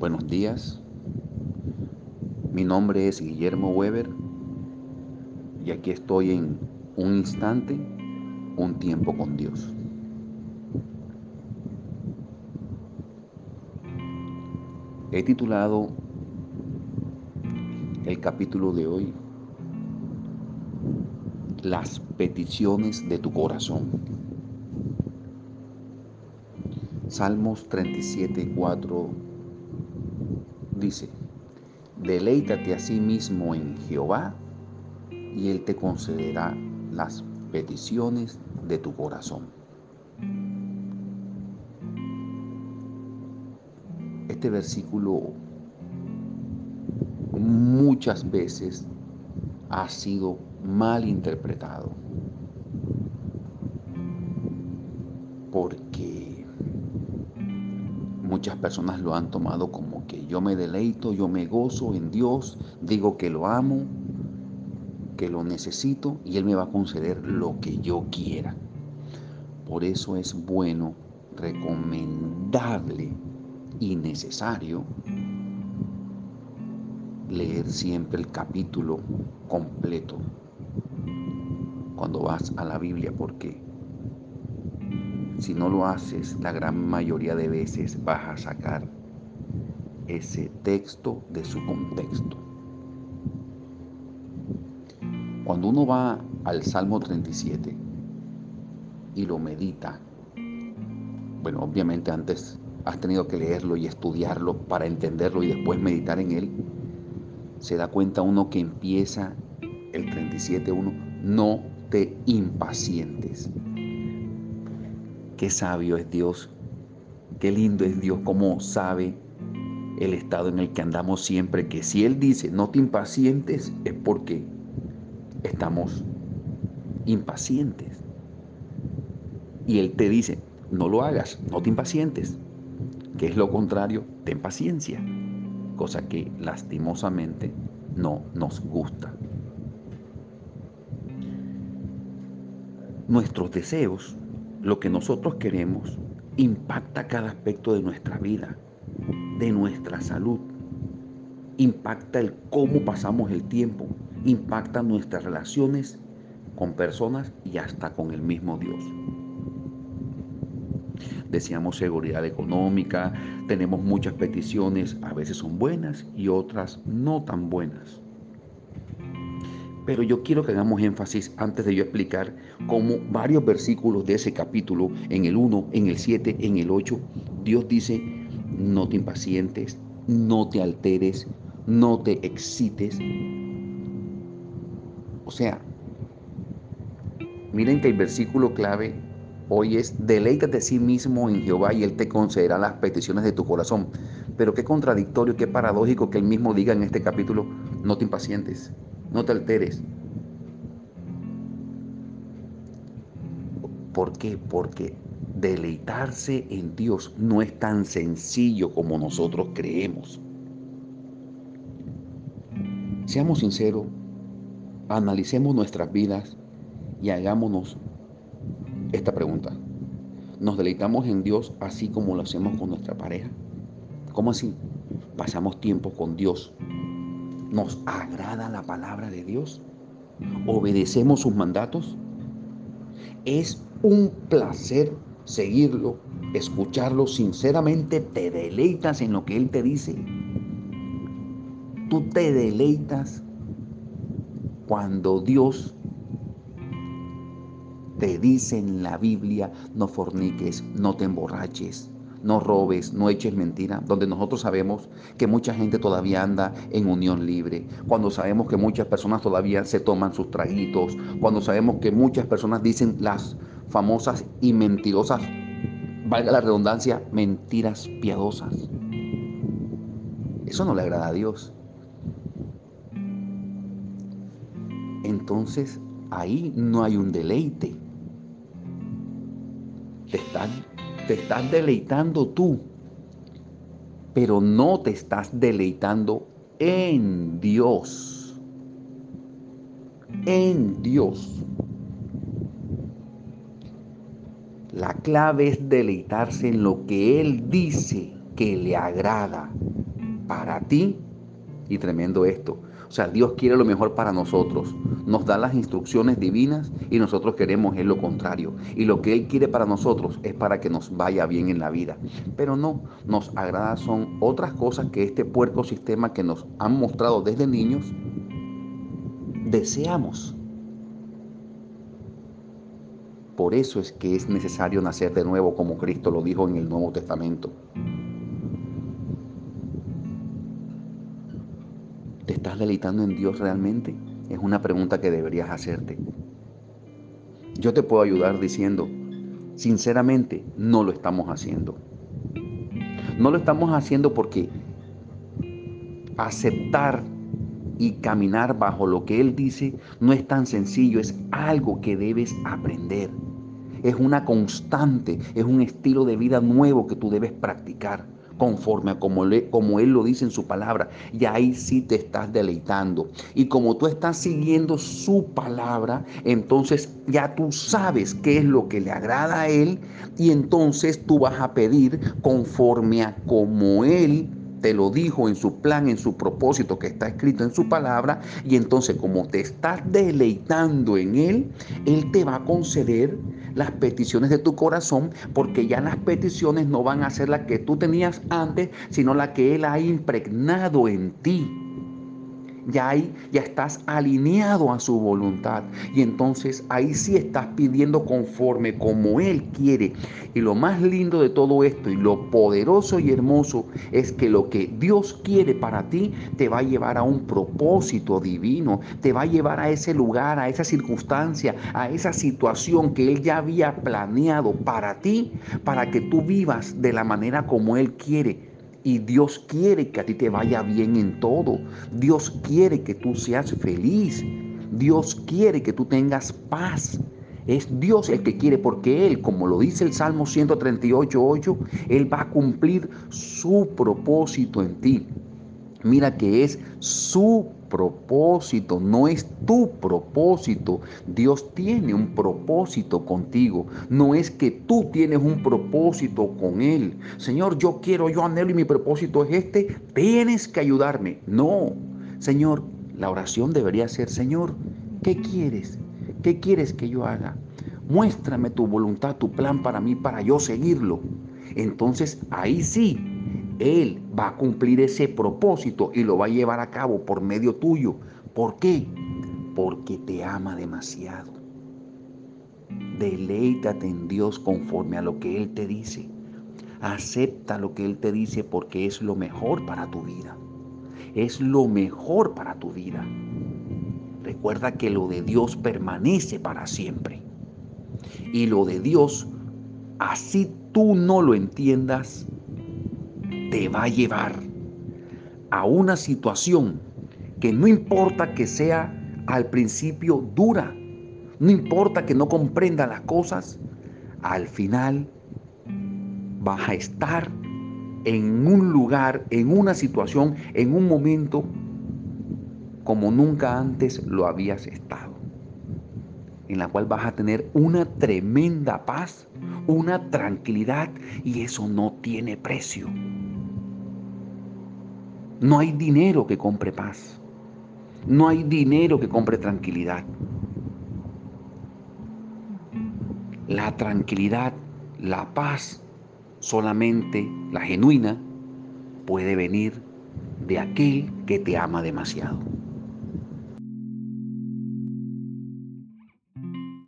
Buenos días. Mi nombre es Guillermo Weber y aquí estoy en un instante, un tiempo con Dios. He titulado el capítulo de hoy Las peticiones de tu corazón. Salmos 37, 4 dice, deleítate a sí mismo en Jehová y Él te concederá las peticiones de tu corazón. Este versículo muchas veces ha sido mal interpretado Muchas personas lo han tomado como que yo me deleito, yo me gozo en Dios, digo que lo amo, que lo necesito y Él me va a conceder lo que yo quiera. Por eso es bueno, recomendable y necesario leer siempre el capítulo completo cuando vas a la Biblia porque si no lo haces, la gran mayoría de veces vas a sacar ese texto de su contexto. Cuando uno va al Salmo 37 y lo medita, bueno, obviamente antes has tenido que leerlo y estudiarlo para entenderlo y después meditar en él, se da cuenta uno que empieza el 37.1, no te impacientes Qué sabio es Dios, qué lindo es Dios, cómo sabe el estado en el que andamos siempre, que si Él dice no te impacientes es porque estamos impacientes. Y Él te dice, no lo hagas, no te impacientes, que es lo contrario, ten paciencia, cosa que lastimosamente no nos gusta. Nuestros deseos lo que nosotros queremos impacta cada aspecto de nuestra vida, de nuestra salud, impacta el cómo pasamos el tiempo, impacta nuestras relaciones con personas y hasta con el mismo Dios. Deseamos seguridad económica, tenemos muchas peticiones, a veces son buenas y otras no tan buenas. Pero yo quiero que hagamos énfasis antes de yo explicar cómo varios versículos de ese capítulo, en el 1, en el 7, en el 8, Dios dice, no te impacientes, no te alteres, no te excites. O sea, miren que el versículo clave hoy es, deleítate a sí mismo en Jehová y Él te concederá las peticiones de tu corazón. Pero qué contradictorio, qué paradójico que Él mismo diga en este capítulo, no te impacientes, no te alteres. ¿Por qué? Porque deleitarse en Dios no es tan sencillo como nosotros creemos. Seamos sinceros, analicemos nuestras vidas y hagámonos esta pregunta. ¿Nos deleitamos en Dios así como lo hacemos con nuestra pareja? ¿Cómo así? Pasamos tiempo con Dios ¿Nos agrada la palabra de Dios? ¿Obedecemos sus mandatos? Es un placer seguirlo, escucharlo sinceramente. ¿Te deleitas en lo que Él te dice? Tú te deleitas cuando Dios te dice en la Biblia, no forniques, no te emborraches, no robes, no eches mentira, donde nosotros sabemos que mucha gente todavía anda en unión libre, cuando sabemos que muchas personas todavía se toman sus traguitos, cuando sabemos que muchas personas dicen las famosas y mentirosas, valga la redundancia, mentiras piadosas. Eso no le agrada a Dios. Entonces ahí no hay un deleite. Te están te estás deleitando tú, pero no te estás deleitando en Dios. En Dios. La clave es deleitarse en lo que Él dice que le agrada, para ti. Y tremendo esto. O sea, Dios quiere lo mejor para nosotros. Nos da las instrucciones divinas y nosotros queremos es lo contrario. Y lo que Él quiere para nosotros es para que nos vaya bien en la vida. Pero no, nos agrada son otras cosas que este puerco sistema que nos han mostrado desde niños deseamos. Por eso es que es necesario nacer de nuevo, como Cristo lo dijo en el Nuevo Testamento. Estás deleitando en Dios realmente? Es una pregunta que deberías hacerte. Yo te puedo ayudar diciendo, sinceramente, no lo estamos haciendo. No lo estamos haciendo porque aceptar y caminar bajo lo que Él dice no es tan sencillo, es algo que debes aprender. Es una constante, es un estilo de vida nuevo que tú debes practicar conforme a como, como Él lo dice en su palabra. Y ahí sí te estás deleitando. Y como tú estás siguiendo su palabra, entonces ya tú sabes qué es lo que le agrada a Él. Y entonces tú vas a pedir conforme a como Él te lo dijo en su plan, en su propósito que está escrito en su palabra, y entonces como te estás deleitando en Él, Él te va a conceder las peticiones de tu corazón, porque ya las peticiones no van a ser las que tú tenías antes, sino las que Él ha impregnado en ti ya ahí ya estás alineado a su voluntad. Y entonces ahí sí estás pidiendo conforme como Él quiere. Y lo más lindo de todo esto y lo poderoso y hermoso es que lo que Dios quiere para ti te va a llevar a un propósito divino, te va a llevar a ese lugar, a esa circunstancia, a esa situación que Él ya había planeado para ti, para que tú vivas de la manera como Él quiere y Dios quiere que a ti te vaya bien en todo. Dios quiere que tú seas feliz. Dios quiere que tú tengas paz. Es Dios el que quiere porque Él, como lo dice el Salmo 138.8, Él va a cumplir su propósito en ti. Mira que es su propósito, no es tu propósito. Dios tiene un propósito contigo. No es que tú tienes un propósito con Él. Señor, yo quiero, yo anhelo y mi propósito es este. Tienes que ayudarme. No, Señor, la oración debería ser, Señor, ¿qué quieres? ¿Qué quieres que yo haga? Muéstrame tu voluntad, tu plan para mí, para yo seguirlo. Entonces ahí sí él va a cumplir ese propósito y lo va a llevar a cabo por medio tuyo. ¿Por qué? Porque te ama demasiado. Deleítate en Dios conforme a lo que Él te dice. Acepta lo que Él te dice porque es lo mejor para tu vida. Es lo mejor para tu vida. Recuerda que lo de Dios permanece para siempre. Y lo de Dios, así tú no lo entiendas, te va a llevar a una situación que no importa que sea al principio dura, no importa que no comprenda las cosas, al final vas a estar en un lugar, en una situación, en un momento como nunca antes lo habías estado, en la cual vas a tener una tremenda paz, una tranquilidad y eso no tiene precio. No hay dinero que compre paz. No hay dinero que compre tranquilidad. La tranquilidad, la paz, solamente la genuina, puede venir de aquel que te ama demasiado.